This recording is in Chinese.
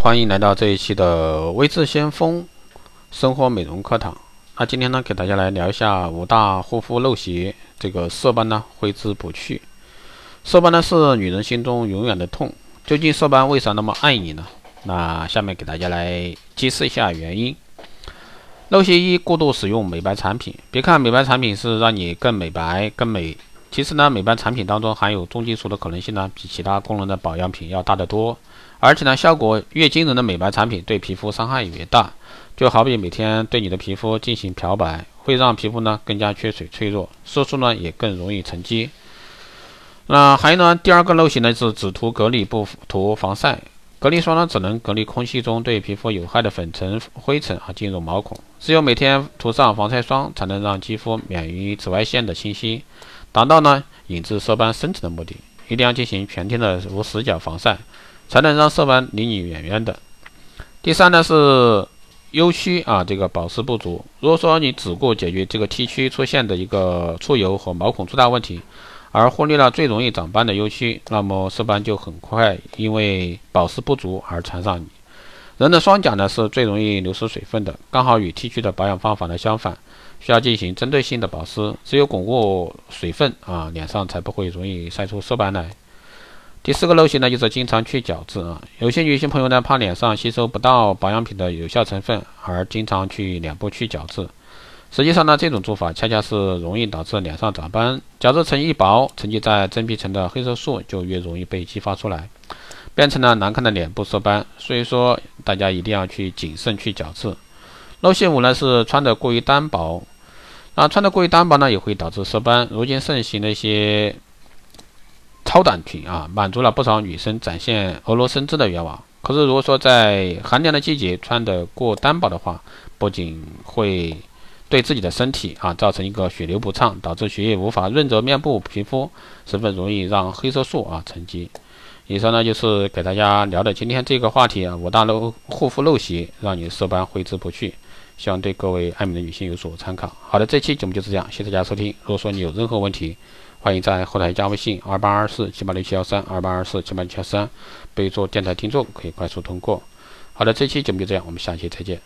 欢迎来到这一期的微智先锋生活美容课堂。那今天呢，给大家来聊一下五大护肤陋习，这个色斑呢挥之不去。色斑呢是女人心中永远的痛，究竟色斑为啥那么爱你呢？那下面给大家来揭示一下原因。陋习一：过度使用美白产品。别看美白产品是让你更美白、更美。其实呢，美白产品当中含有重金属的可能性呢，比其他功能的保养品要大得多。而且呢，效果越惊人的美白产品，对皮肤伤害也越大。就好比每天对你的皮肤进行漂白，会让皮肤呢更加缺水脆弱，色素呢也更容易沉积。那还有呢，第二个陋习呢是只涂隔离不涂防晒。隔离霜呢只能隔离空气中对皮肤有害的粉尘、灰尘啊进入毛孔，只有每天涂上防晒霜，才能让肌肤免于紫外线的侵袭。达到呢引致色斑生成的目的，一定要进行全天的无死角防晒，才能让色斑离你远远的。第三呢是 U 区啊，这个保湿不足。如果说你只顾解决这个 T 区出现的一个出油和毛孔粗大问题，而忽略了最容易长斑的 U 区，那么色斑就很快因为保湿不足而缠上你。人的双颊呢是最容易流失水分的，刚好与 T 区的保养方法呢相反。需要进行针对性的保湿，只有巩固水分啊，脸上才不会容易晒出色斑来。第四个陋习呢，就是经常去角质啊。有些女性朋友呢，怕脸上吸收不到保养品的有效成分，而经常去脸部去角质。实际上呢，这种做法恰恰是容易导致脸上长斑。角质层一薄，沉积在真皮层的黑色素就越容易被激发出来，变成了难看的脸部色斑。所以说，大家一定要去谨慎去角质。陋习五呢是穿的过于单薄，那穿的过于单薄呢也会导致色斑。如今盛行的一些超短裙啊，满足了不少女生展现婀娜身姿的愿望。可是如果说在寒凉的季节穿的过单薄的话，不仅会对自己的身体啊造成一个血流不畅，导致血液无法润泽面部皮肤，十分容易让黑色素啊沉积。以上呢就是给大家聊的今天这个话题啊，五大陋护肤陋习，让你色斑挥之不去。希望对各位爱美的女性有所参考。好的，这期节目就是这样，谢谢大家收听。如果说你有任何问题，欢迎在后台加微信二八二四七八六七幺三二八二四七八六七幺三，备注电台听众，可以快速通过。好的，这期节目就这样，我们下期再见。